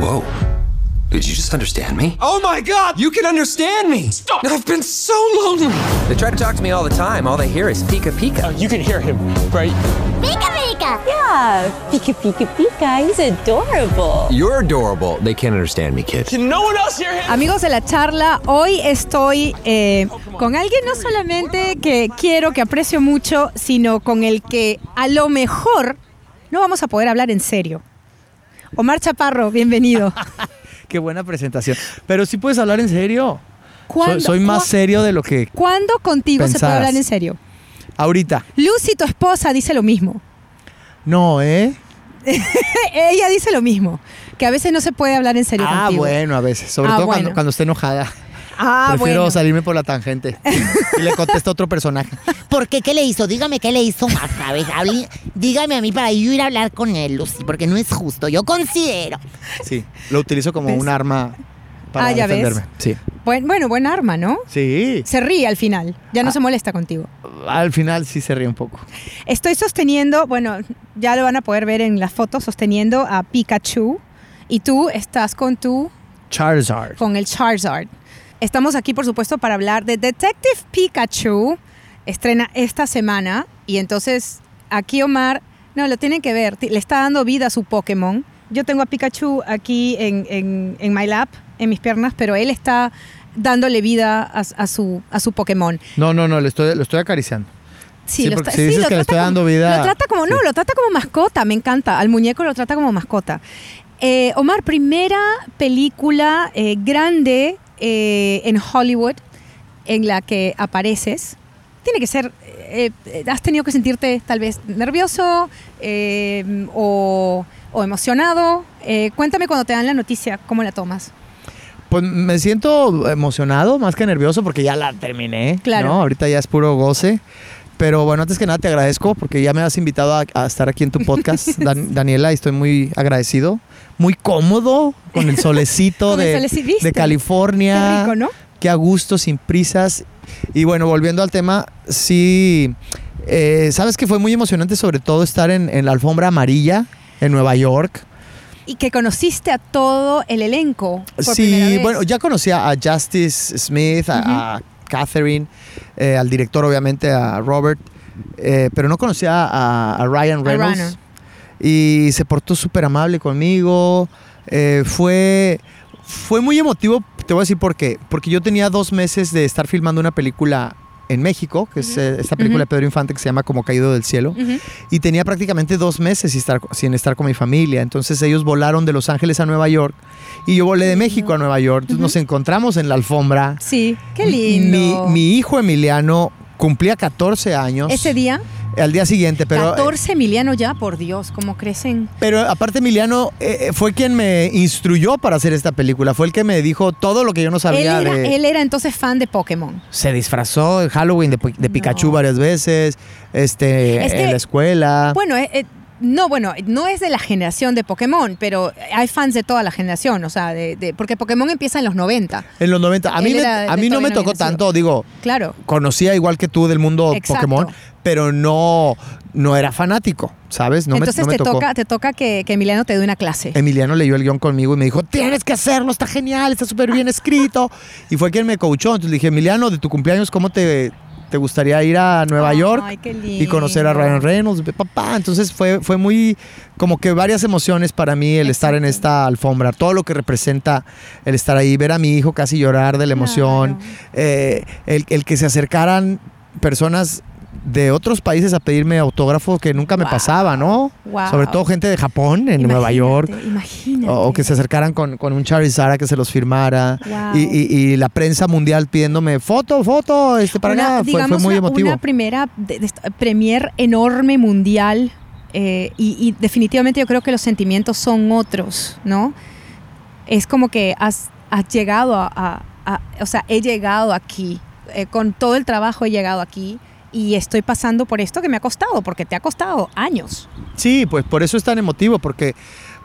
Whoa. Did you just understand me? Oh my god, you can understand me! Stop! I've been so lonely! They try to talk to me all the time. All they hear is Pika Pika. You can hear him, right? Pika Pika! Yeah, Pika Pika Pika, he's adorable. You're adorable. They can't understand me, kid. Can no one else hear him? Amigos de la charla, hoy estoy eh, con alguien no solamente que quiero, que aprecio mucho, sino con el que a lo mejor no vamos a poder hablar en serio. Omar Chaparro, bienvenido. Qué buena presentación. Pero sí puedes hablar en serio. ¿Cuándo- Soy, soy más serio de lo que ¿Cuándo contigo se puede hablar en serio? ahorita. Lucy, tu esposa, dice lo mismo. No, ¿eh? Ella dice lo mismo, que a veces no se puede hablar en serio Ah, contigo. bueno, a veces. Sobre Ah, todo bueno. cuando, cuando esté enojada. Ah, Prefiero bueno. salirme por la tangente. y le contesto a otro personaje. ¿Por qué? ¿Qué le hizo? Dígame qué le hizo más, a ver, hable- dígame a mí para yo ir a hablar con él, Lucy, porque no es justo, yo considero. Sí, lo utilizo como ¿Ves? un arma para Ah, ya ves. defenderme. Sí. Buen- bueno, buen arma, ¿no? Sí. Se ríe al final, ya no Ah. se molesta contigo. Al final sí se ríe un poco. Estoy sosteniendo, bueno, ya lo van a poder ver en las fotos, sosteniendo a Pikachu y tú estás con tu, Charizard. con el Charizard. Estamos aquí, por supuesto, para hablar de Detective Pikachu. Estrena esta semana y entonces aquí Omar, no, lo tienen que ver, le está dando vida a su Pokémon. Yo tengo a Pikachu aquí en, en, en my lap, en mis piernas, pero él está dándole vida a, a su, a su Pokémon. No, no, no, le estoy, lo estoy acariciando. Sí, Sí, lo está- si dices lo que le estoy como- dando vida- Lo trata como, no, sí. lo trata como mascota, me encanta. Al muñeco lo trata como mascota. Eh, Omar, primera película eh, grande eh, en Hollywood en la que apareces. Tiene que ser, eh, eh, has tenido que sentirte tal vez nervioso eh, o, o emocionado. Cuéntame cuando te dan la noticia, ¿cómo la tomas? Pues me siento emocionado, más que nervioso, porque ya la terminé. Claro. ¿no? Ahorita ya es puro goce. Pero bueno, antes que nada te agradezco porque ya me has invitado a, a estar aquí en tu podcast, Dan- Daniela, y estoy muy agradecido. Muy cómodo con el solecito Con de, California. Qué rico, ¿no? Qué a gusto, sin prisas. Y bueno, volviendo al tema, sí, eh, sabes que fue muy emocionante sobre todo estar en, en la alfombra amarilla en Nueva York. Y que conociste a todo el elenco. por Sí, vez. bueno, ya conocía a Justice Smith, a, a Catherine, eh, al director obviamente, a Robert, eh, pero no conocía a, a Ryan Reynolds. Y se portó súper amable conmigo. eh, fue, fue muy emotivo, te voy a decir por qué. Porque yo tenía dos meses de estar filmando una película en México, que es eh, esta película de Pedro Infante que se llama Como Caído del Cielo y tenía prácticamente dos meses sin estar, sin estar con mi familia. Entonces ellos volaron de Los Ángeles a Nueva York y yo volé de México a Nueva York. Entonces nos encontramos en la alfombra. Sí, qué Mi, lindo. mi hijo Emiliano cumplía 14 años. Ese día, Al día siguiente, pero... 14 Emiliano ya, por Dios, cómo crecen. Pero aparte Emiliano eh, eh, fue quien me instruyó para hacer esta película. Fue el que me dijo todo lo que yo no Él sabía era, de... él era entonces fan de Pokémon. Se disfrazó en Halloween de, de Pikachu No. varias veces, este, Es que- en la escuela. Bueno, eh, eh, no, bueno, no es de la generación de Pokémon, pero hay fans de toda la generación, o sea, de, de- porque Pokémon empieza en los 90, En los 90. A mí, me- a mí no me no tocó tanto, digo, claro. conocía igual que tú del mundo Exacto. Pokémon, pero no, no era fanático, ¿sabes? No me- entonces no me, te, tocó. toca, te toca que, que Emiliano te dé una clase. Emiliano leyó el guion conmigo y me dijo, tienes que hacerlo, está genial, está súper bien escrito. y fue quien me coachó. Entonces le dije, Emiliano, de tu cumpleaños, ¿cómo te, te gustaría ir a Nueva Ay, York qué y conocer a. Ryan Reynolds? Papá, entonces fue, fue muy, como que varias emociones para mí el estar en esta alfombra, todo lo que representa el estar ahí, ver a mi hijo casi llorar de la emoción, Claro. eh, el, el que se acercaran personas de otros países a pedirme autógrafo que nunca me Wow. pasaba, ¿no? Wow. Sobre todo gente de Japón, en Nueva York. Imagínate. O, o que se acercaran con, con un Charizard a que se los firmara. Wow. Y, y- y la prensa mundial pidiéndome foto, foto, este para Una- acá. Fue, muy una, emotivo. Una primera de- de esta- premier enorme mundial eh, y, y definitivamente yo creo que los sentimientos son otros, ¿no? Es como que has, has llegado a, a- a- o sea, he llegado aquí, eh, con todo el trabajo he llegado aquí y estoy pasando por esto que me ha costado, porque te ha costado años. Sí, pues por eso es tan emotivo, porque,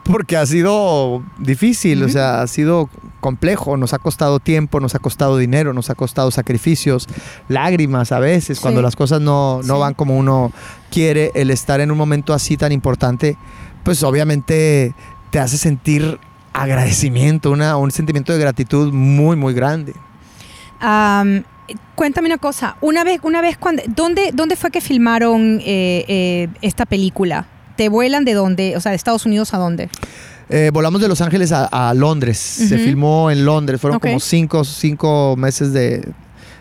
porque ha sido difícil, o sea, ha sido complejo, nos ha costado tiempo, nos ha costado dinero, nos ha costado sacrificios, lágrimas a veces, cuando las cosas no, no Sí. van como uno quiere, el estar en un momento así tan importante, pues obviamente te hace sentir agradecimiento, una, un sentimiento de gratitud muy, muy grande. Am, cuéntame una cosa. Una vez, una vez cuando, ¿dónde, ¿dónde fue que filmaron eh, eh, esta película? ¿Te vuelan de dónde? O sea, de Estados Unidos a dónde? Eh, volamos de Los Ángeles a, a Londres. Se filmó en Londres. Fueron como cinco, cinco meses de,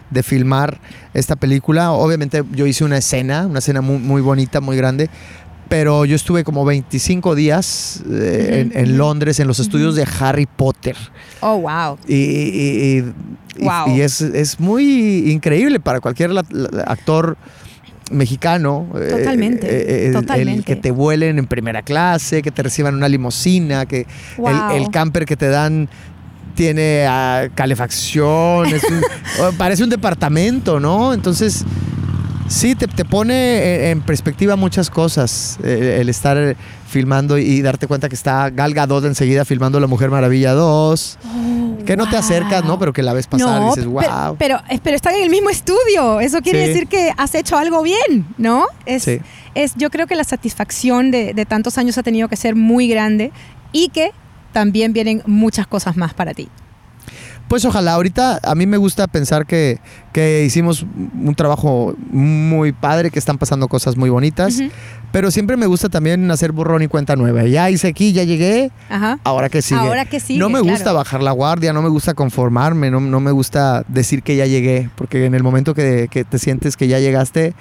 de filmar esta película. Obviamente yo hice una escena, una escena muy, muy bonita, muy grande. Pero yo estuve como 25 días eh, en, en Londres, en los estudios de Harry Potter. Oh, wow. Y, y- y- y- Wow. y es, es muy increíble para cualquier la- la- actor mexicano. eh, Totalmente, eh, El, totalmente. que te vuelen en primera clase, que te reciban una limusina, que Wow. el, el camper que te dan tiene ah, calefacción, es un- o parece un departamento, ¿no? Entonces, sí, te, te pone en, en perspectiva muchas cosas eh, el estar filmando y darte cuenta que está Gal Gadot enseguida filmando La Mujer Maravilla 2. Que no te acercas, ¿no? Pero que la ves pasar y dices, wow. Pero, eh, pero están en el mismo estudio. Eso quiere Sí. decir que has hecho algo bien, ¿no? Es, Sí. es, yo creo que la satisfacción de, de tantos años ha tenido que ser muy grande y que también vienen muchas cosas más para ti. Pues ojalá, ahorita a mí me gusta pensar que, que hicimos un trabajo muy padre, que están pasando cosas muy bonitas, pero siempre me gusta también hacer borrón y cuenta nueva. Ya hice aquí, ya llegué, Ajá. ahora que sigue. Ahora que sigue, no me gusta claro. bajar la guardia, no me gusta conformarme, no, no me gusta decir que ya llegué, porque en el momento que, que te sientes que ya llegaste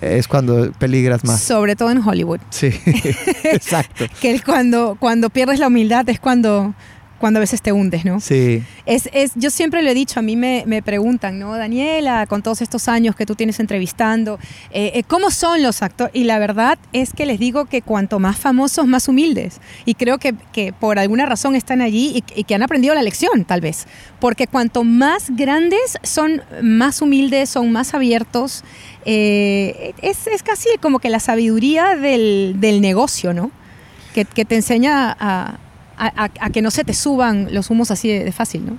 es cuando peligras más. Sobre todo en Hollywood. Sí, exacto. Que cuando, cuando pierdes la humildad es cuando, cuando a veces te hundes, ¿no? Sí. Es, es, yo siempre lo he dicho, a mí me, me preguntan, ¿no? Daniela, con todos estos años que tú tienes entrevistando, eh, eh, ¿cómo son los actores? Y la verdad es que les digo que cuanto más famosos, más humildes. Y creo que, que por alguna razón están allí y, y que han aprendido la lección, tal vez. Porque cuanto más grandes, son más humildes, son más abiertos. Eh, es, es casi como que la sabiduría del, del negocio, ¿no? Que, que te enseña a, a- a- a que no se te suban los humos así de, de fácil, ¿no?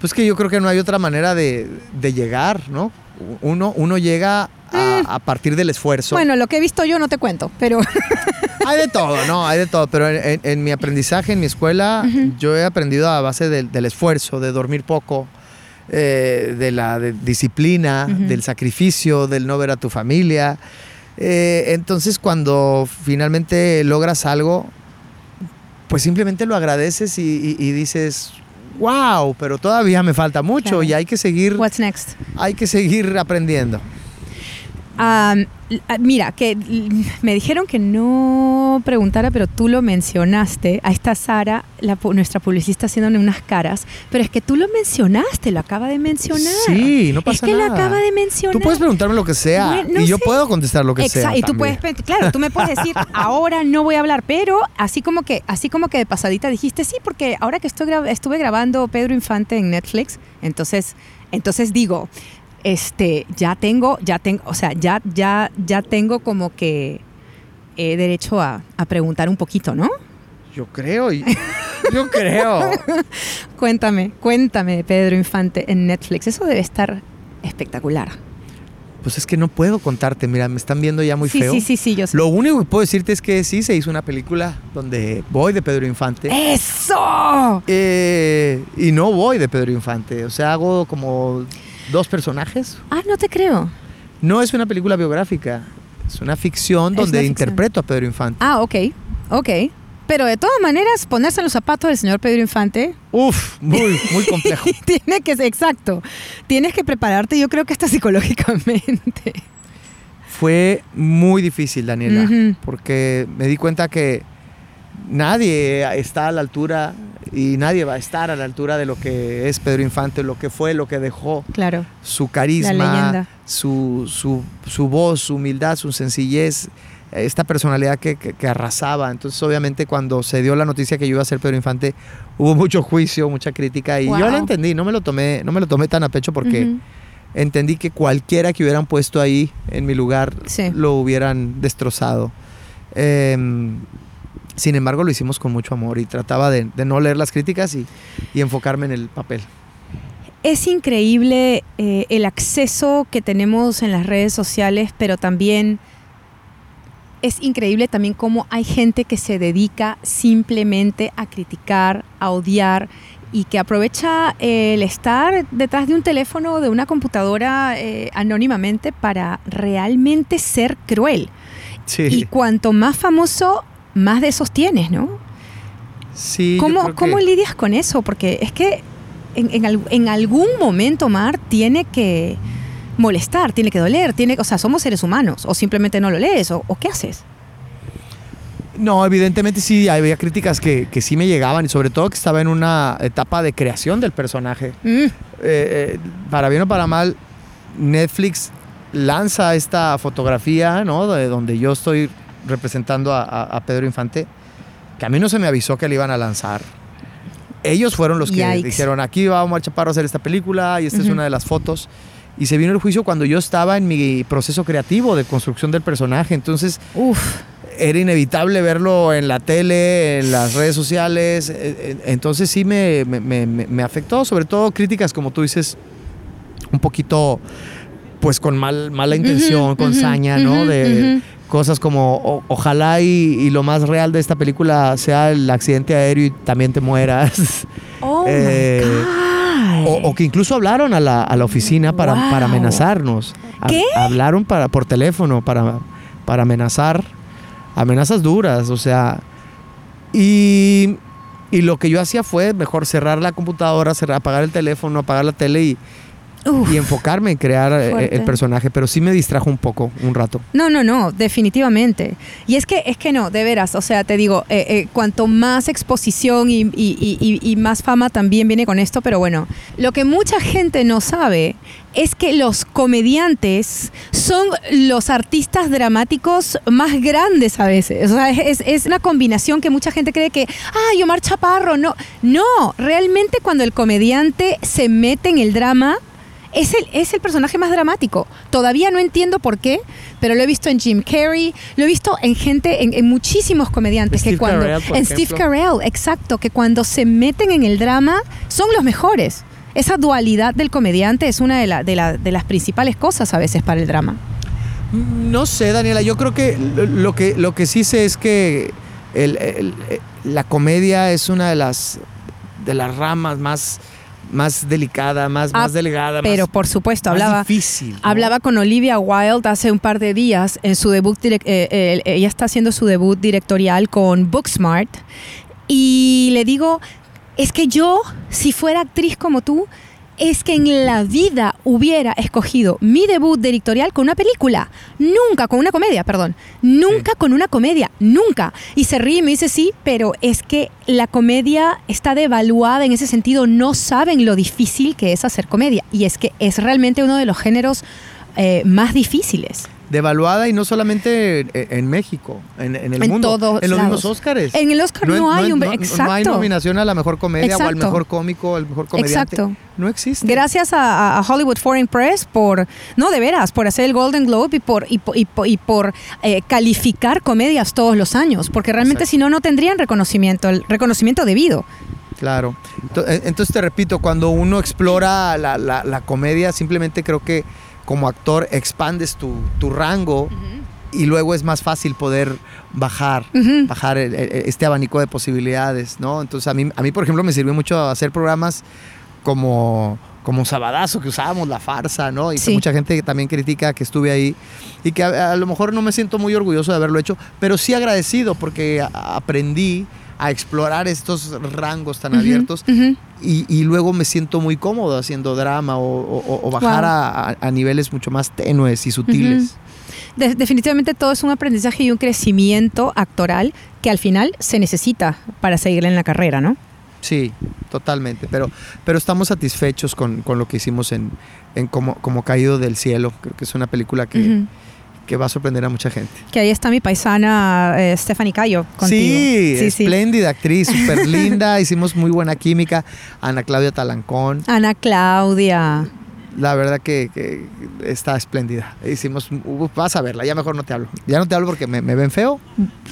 Pues que yo creo que no hay otra manera de, de llegar, ¿no? Uno, uno llega a, a partir del esfuerzo. Bueno, lo que he visto yo no te cuento, pero Hay de todo, ¿no? Hay de todo. Pero en, en- en mi aprendizaje, en mi escuela, yo he aprendido a base del, del esfuerzo, de dormir poco, eh, de la de disciplina, Ujú. del sacrificio, del no ver a tu familia. Eh, entonces, cuando finalmente logras algo, pues simplemente lo agradeces y, y- y dices, wow, pero todavía me falta mucho Claro. y hay que seguir, what's next? hay que seguir aprendiendo. Ah, mira, que me dijeron que no preguntara, pero tú lo mencionaste. Ahí está Sara, la nuestra publicista, haciéndole unas caras. Pero es que tú lo mencionaste, lo acaba de mencionar. Sí, no pasa Es que lo nada. acaba de mencionar. Tú puedes preguntarme lo que sea no y yo sé. puedo contestar lo que sea. Exacto, y tú también. puedes, claro, tú me puedes decir, ahora no voy a hablar, pero así como que, así como que de pasadita dijiste, sí, porque ahora que estoy gra- estuve grabando Pedro Infante en Netflix, entonces, entonces digo, este, ya tengo, ya tengo, o sea, ya, ya, ya tengo como que eh, derecho a, a preguntar un poquito, ¿no? Yo creo, yo creo. Cuéntame, cuéntame de Pedro Infante en Netflix, eso debe estar espectacular. Pues es que no puedo contarte, mira, me están viendo ya muy sí, feo. sí, sí, sí, yo sé. Lo único que puedo decirte es que sí se hizo una película donde voy de Pedro Infante. ¡Eso! Eh, y no voy de Pedro Infante. O sea, hago como dos personajes. Ah, no te creo. No es una película biográfica. Es una ficción Es donde una ficción. interpreto a Pedro Infante. Ah, ok, ok. Pero de todas maneras, ponerse en los zapatos del señor Pedro Infante Uf, muy, muy complejo. tiene que ser exacto. Tienes que prepararte, yo creo que hasta psicológicamente. Fue muy difícil, Daniela, porque me di cuenta que nadie está a la altura y nadie va a estar a la altura de lo que es Pedro Infante, lo que fue, lo que dejó, Claro. su carisma, su, su, su voz, su humildad, su sencillez, esta personalidad que, que- que arrasaba. Entonces, obviamente, cuando se dio la noticia que yo iba a ser Pedro Infante, hubo mucho juicio, mucha crítica y yo lo entendí, no me lo tomé, no me lo tomé tan a pecho porque entendí que cualquiera que hubieran puesto ahí en mi lugar Sí. lo hubieran destrozado. Em, sin embargo, lo hicimos con mucho amor y trataba de, de no leer las críticas y, y enfocarme en el papel. Es increíble eh, el acceso que tenemos en las redes sociales, pero también es increíble también cómo hay gente que se dedica simplemente a criticar, a odiar y que aprovecha el estar detrás de un teléfono o de una computadora eh, anónimamente para realmente ser cruel. Sí. Y cuanto más famoso, más de esos tienes, ¿no? sí ¿Cómo, cómo lidias con eso? Porque es que en, en al- en algún momento, Mar, tiene que molestar, tiene que doler, tiene, o sea, somos seres humanos, o simplemente no lo lees, o, o qué haces. No, evidentemente sí, había críticas que, que sí me llegaban y sobre todo que estaba en una etapa de creación del personaje. Mm, Eh, eh, para bien o para mal, Netflix lanza esta fotografía, ¿no? De donde yo estoy representando a, a- a Pedro Infante, que a mí no se me avisó que le iban a lanzar. Ellos fueron los que dijeron, aquí va Omar Chaparro a hacer esta película y esta es una de las fotos. Y se vino el juicio cuando yo estaba en mi proceso creativo de construcción del personaje. Entonces, uf, era inevitable verlo en la tele, en las redes sociales. eh, eh, Entonces sí me, me- me- me- me afectó, sobre todo críticas, como tú dices, un poquito, pues con mal, mala intención, con ujú, saña, ¿no? De. Cosas como, o- ojalá y, y lo más real de esta película sea el accidente aéreo y también te mueras. oh Eh, my God. O, o que incluso hablaron a la, a la oficina para, Wow. para amenazarnos. ¿Qué? Hablaron para, por teléfono para, para amenazar. Amenazas duras, o sea. Y, y lo que yo hacía fue mejor cerrar la computadora, cerrar, apagar el teléfono, apagar la tele y, Uf. y enfocarme en crear eh, Fuerte. el personaje. Pero sí me distrajo un poco, un rato. No, no, no, definitivamente. Y es que, es que no, de veras, o sea, te digo, eh, eh, cuanto más exposición y, y- y- y- y más fama también viene con esto, pero bueno, lo que mucha gente no sabe es que los comediantes son los artistas dramáticos más grandes a veces. O sea, es, es una combinación que mucha gente cree que, ah, Omar Chaparro, no. No, realmente cuando el comediante se mete en el drama, es el, es el personaje más dramático. Todavía no entiendo por qué, pero lo he visto en Jim Carrey, lo he visto en gente, en, en muchísimos comediantes Steve que cuando. En ejemplo. Steve Carell, exacto, que cuando se meten en el drama son los mejores. Esa dualidad del comediante es una de, la- de la- de las principales cosas a veces para el drama. No sé, Daniela, yo creo que lo- que, lo que sí sé es que el- el- la comedia es una de las, de las ramas más, más delicada, más, Ah, más delgada, Pero más, por supuesto, hablaba, difícil. ¿no? Hablaba con Olivia Wilde hace un par de días en su debut, eh, eh, ella está haciendo su debut directorial con Booksmart y le digo, es que yo, si fuera actriz como tú, es que en la vida hubiera escogido mi debut directorial con una película, nunca con una comedia, perdón, nunca con una comedia, nunca. Y se ríe y me dice, sí, pero es que la comedia está devaluada en ese sentido, no saben lo difícil que es hacer comedia. Y es que es realmente uno de los géneros eh, más difíciles. Devaluada y no solamente en, en México, en, en el En mundo. todos en los lados. mismos Óscares. En el Oscar no, hay un... no- no hay exacto. nominación a la mejor comedia o al Exacto. mejor cómico o al mejor comediante. Exacto. No existe. Gracias a, a Hollywood Foreign Press por, no de veras, por hacer el Golden Globe y por, y, y y por eh, calificar comedias todos los años, porque realmente Exacto. si no, no tendrían reconocimiento, el reconocimiento debido. Claro. Eh, Entonces te repito, cuando uno explora la, la- la comedia, simplemente creo que como actor expandes tu, tu rango y luego es más fácil poder bajar, bajar el- el- este abanico de posibilidades, ¿no? Entonces a mí, a mí, por ejemplo, me sirvió mucho hacer programas como, como Sabadazo, que usábamos la farsa, ¿no? Y que mucha gente también critica que estuve ahí y que a, a lo mejor no me siento muy orgulloso de haberlo hecho, pero sí agradecido porque aprendí a explorar estos rangos tan abiertos y, y luego me siento muy cómodo haciendo drama o, o- o bajar Wow. a, niveles mucho más tenues y sutiles. De- definitivamente todo es un aprendizaje y un crecimiento actoral que al final se necesita para seguir en la carrera, ¿no? Sí, totalmente. Pero, pero estamos satisfechos con, con lo que hicimos en, en como, como Caído del Cielo. Creo que es una película que. Que va a sorprender a mucha gente. Que ahí está mi paisana eh, Stephanie Cayo contigo. Sí, espléndida actriz, súper linda. Hicimos muy buena química. Ana Claudia Talancón. Ana Claudia. La verdad que, que está espléndida. Hicimos, uh, vas a verla, ya mejor no te hablo. Ya no te hablo porque me, me ven feo,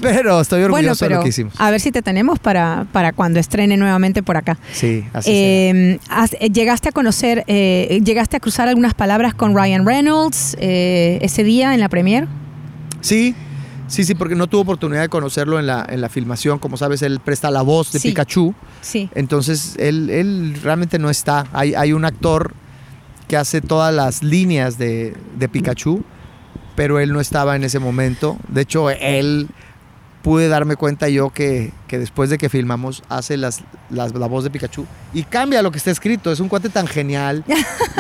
pero estoy orgulloso Bueno, de pero lo que hicimos. a ver si te tenemos para, para cuando estrene nuevamente por acá. Sí, así. Eh, has- eh, llegaste a conocer, eh, llegaste a cruzar algunas palabras con Ryan Reynolds eh, ese día en la premier. Sí, Sí, sí, porque no tuvo oportunidad de conocerlo en la, en la filmación. Como sabes, él presta la voz de Sí. Pikachu. Sí. Entonces, él, él realmente no está. Hay, hay un actor que hace todas las líneas de, de Pikachu, pero él no estaba en ese momento. De hecho, él pude darme cuenta yo que, que después de que filmamos hace las, las- la voz de Pikachu y cambia lo que está escrito. Es un cuate tan genial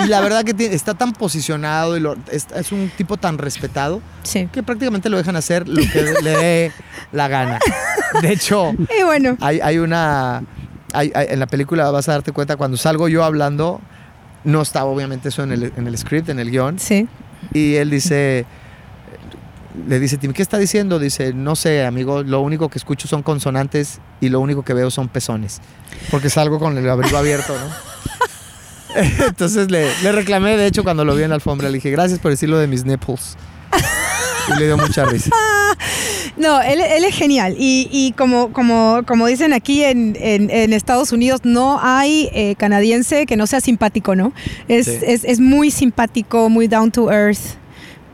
y la verdad que tiene- está tan posicionado y lo- es, es un tipo tan respetado Sí. que prácticamente lo dejan hacer lo que le dé la gana. De hecho, Y bueno, hay, hay una. hay- hay- en la película vas a darte cuenta, cuando salgo yo hablando, no estaba obviamente eso en el, en el script, en el guion. sí. Y él dice. Le dice, Tim, ¿qué está diciendo? Dice, no sé, amigo, lo único que escucho son consonantes y lo único que veo son pezones. Porque salgo con el abrigo abierto, ¿no? Entonces le, le reclamé, de hecho, cuando lo vi en la alfombra, le dije, gracias por decirlo de mis nipples. Y le dio mucha risa. No, él, él es genial. Y, y como, como, como dicen aquí en, en- en Estados Unidos, no hay eh, canadiense que no sea simpático, ¿no? Es, Sí. es, es muy simpático, muy down to earth,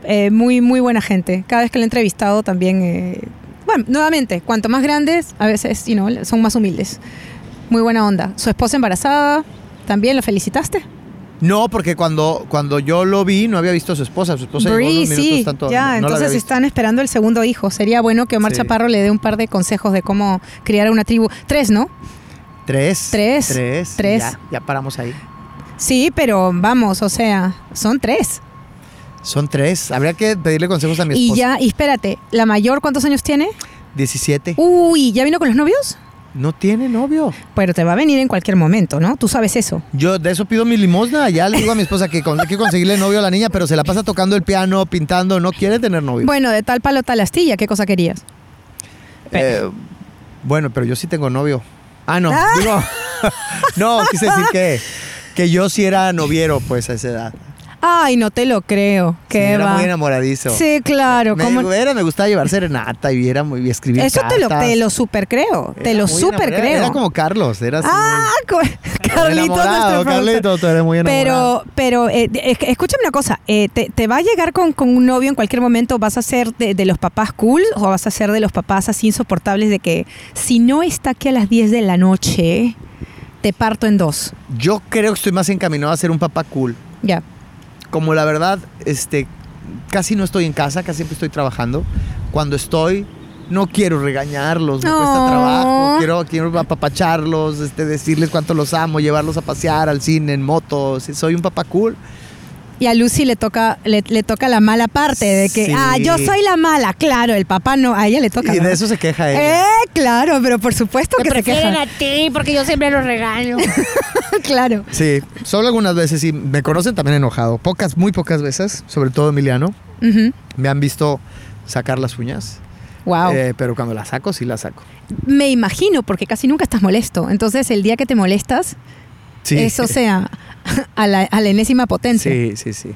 eh, muy, muy buena gente. Cada vez que lo he entrevistado también... eh, bueno, nuevamente, cuanto más grandes, a veces you know, son más humildes. Muy buena onda. Su esposa embarazada, ¿también lo felicitaste? No, porque cuando, cuando yo lo vi no había visto a su esposa. Su esposa llegó unos minutos sí, tanto. ya, no- no entonces están esperando el segundo hijo. Sería bueno que Omar Sí. Chaparro le dé un par de consejos de cómo criar una tribu. Tres, ¿no? Tres. Tres. Tres. Tres. Ya, ya paramos ahí. Sí, pero vamos, o sea, son tres. Son tres. Habría que pedirle consejos a mi Y esposa. ya, y espérate, ¿la mayor cuántos años tiene? 17. Uy, ¿ya vino con los novios? No tiene novio. Pero te va a venir en cualquier momento, ¿no? Tú sabes eso. Yo de eso pido mi limosna. Ya le digo a mi esposa que con- hay que conseguirle novio a la niña, pero se la pasa tocando el piano, pintando. No quiere tener novio. Bueno, de tal palo tal astilla, ¿qué cosa querías? Eh, bueno, pero yo sí tengo novio. Ah, no. Digo, no, quise decir que, que yo sí era noviero, pues, a esa edad. Ay, no te lo creo. Sí, ¿Qué era muy enamoradizo. Sí, claro. Me, ¿cómo? era, me gustaba llevar serenata y era muy escribir Eso te lo, te lo super creo. te lo super creo. Era como Carlos, era así. Ah, Carlitos. Carlitos, tú eres muy enamorado. Pero, pero eh, es que escúchame una cosa, eh, te, te va a llegar con, con un novio en cualquier momento? ¿Vas a ser de, de los papás cool o vas a ser de los papás así insoportables de que si no está aquí a las 10 de la noche, te parto en dos? Yo creo que estoy más encaminado a ser un papá cool. Ya. Como la verdad, este, casi no estoy en casa, casi siempre estoy trabajando. Cuando estoy, no quiero regañarlos, me cuesta Oh. trabajo. Quiero, quiero apapacharlos, este, decirles cuánto los amo, llevarlos a pasear al cine en motos. Soy un papá cool. Y a Lucy le toca, le, le toca la mala parte de que, Sí. ah, yo soy la mala. Claro, el papá no, a ella le toca. Y ¿no? de eso se queja ella. Eh, claro, pero por supuesto que se queja. a ti porque yo siempre los regaño. claro. Sí, solo algunas veces sí. Me conocen también enojado. Pocas, muy pocas veces, sobre todo Emiliano. Me han visto sacar las uñas. Wow. Eh, pero cuando las saco, sí las saco. Me imagino, porque casi nunca estás molesto. Entonces, el día que te molestas, Sí. eso sea a la, a la enésima potencia. Sí, sí, sí.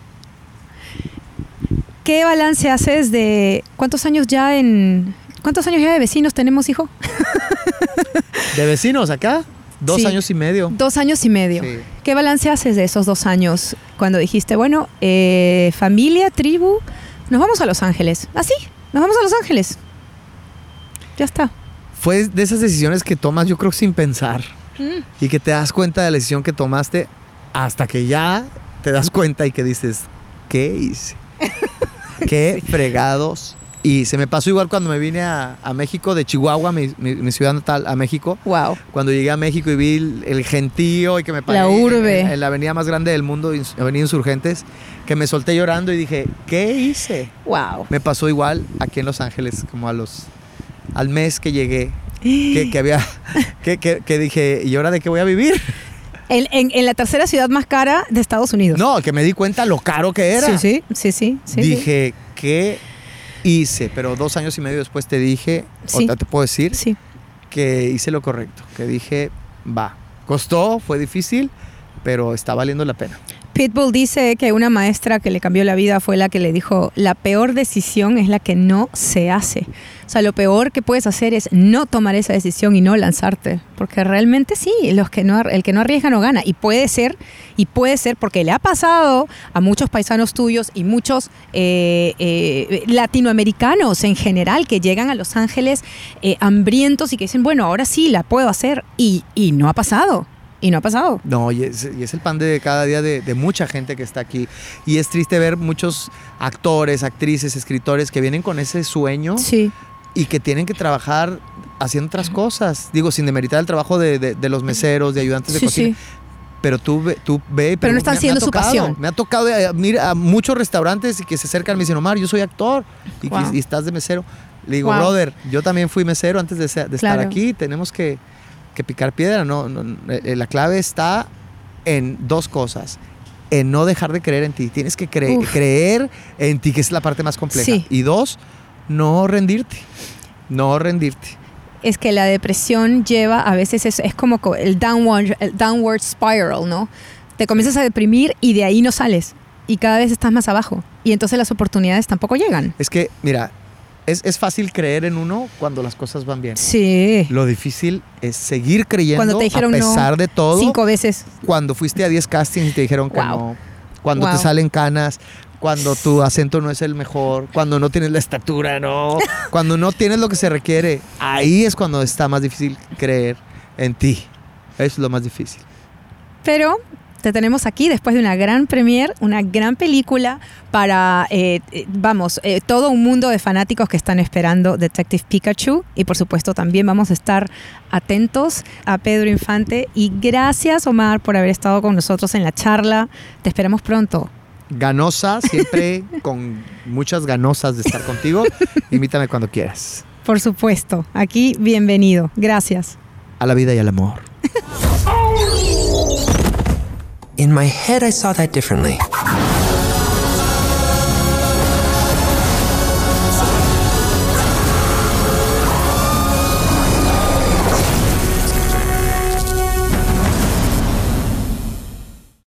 ¿Qué balance haces de cuántos años ya en... ¿Cuántos años ya de vecinos tenemos, hijo? De vecinos acá, dos Sí. años y medio. Dos años y medio. Sí. ¿Qué balance haces de esos dos años cuando dijiste, bueno, eh, familia, tribu, nos vamos a Los Ángeles? Así, nos vamos a Los Ángeles. Ya está. Fue de esas decisiones que tomas, yo creo, sin pensar. Mm. Y que te das cuenta de la decisión que tomaste hasta que ya te das cuenta y que dices, ¿qué hice? ¿Qué fregados? Y se me pasó igual cuando me vine a, a México, de Chihuahua, mi, mi- mi ciudad natal, a México. Wow. Cuando llegué a México y vi el, el gentío y que me paré La urbe. En, en la avenida más grande del mundo, Avenida Insurgentes, que me solté llorando y dije, ¿qué hice? Wow. Me pasó igual aquí en Los Ángeles, como a los al mes que llegué, que, que había, que, que- que dije, ¿y ahora de qué voy a vivir? En, en- en la tercera ciudad más cara de Estados Unidos. No, que me di cuenta lo caro que era. Sí, sí, sí, sí. sí, sí. dije, ¿qué hice? Pero dos años y medio después te dije, Sí. o te puedo decir, Sí. que hice lo correcto, que dije, va. Costó, fue difícil, pero está valiendo la pena. Pitbull dice que una maestra que le cambió la vida fue la que le dijo, la peor decisión es la que no se hace. O sea, lo peor que puedes hacer es no tomar esa decisión y no lanzarte. Porque realmente sí, los que no, el que no arriesga no gana. Y puede ser, y puede ser porque le ha pasado a muchos paisanos tuyos y muchos eh, eh, latinoamericanos en general que llegan a Los Ángeles eh, hambrientos y que dicen, bueno, ahora sí la puedo hacer. Y, y no ha pasado. Y no ha pasado. No, y es, y es el pan de cada día de, de mucha gente que está aquí. Y es triste ver muchos actores, actrices, escritores que vienen con ese sueño Sí. y que tienen que trabajar haciendo otras cosas. Digo, sin demeritar el trabajo de, de- de los meseros, de ayudantes de Sí, cocina. sí. Pero tú ve, tú ve Pero no están me- me ha siendo su pasión. Me ha tocado eh, mira, a muchos restaurantes y que se acercan y me dicen, Omar, yo soy actor y, Wow. y estás de mesero. Le digo, Wow. brother, yo también fui mesero antes de, estar Claro. aquí. Tenemos que, que picar piedra. No, no, no, eh, la clave está en dos cosas. En no dejar de creer en ti. Tienes que cre- Uf. creer en ti, que es la parte más compleja. Sí. Y dos, no rendirte. No rendirte. es que la depresión lleva, a veces es, es como co- el downward, el downward spiral, ¿no? Te comienzas a deprimir y de ahí no sales. Y cada vez estás más abajo. Y entonces las oportunidades tampoco llegan. Es que, mira, es, es fácil creer en uno cuando las cosas van bien. Sí. Lo difícil es seguir creyendo Cuando te dijeron a no pesar de todo. Cinco veces. Cuando fuiste a 10 castings y te dijeron que no. Cuando Wow. te salen canas. Cuando tu acento no es el mejor. Cuando no tienes la estatura, no. cuando no tienes lo que se requiere. Ahí es cuando está más difícil creer en ti. Es lo más difícil. Pero te tenemos aquí después de una gran premier, una gran película para, eh, eh, vamos, eh, todo un mundo de fanáticos que están esperando Detective Pikachu. Y por supuesto también vamos a estar atentos a Pedro Infante. Y gracias Omar por haber estado con nosotros en la charla. Te esperamos pronto. Ganosa, siempre con muchas ganosas de estar contigo. Invítame cuando quieras. Por supuesto, aquí bienvenido. Gracias. A la vida y al amor. In my head, I saw that differently.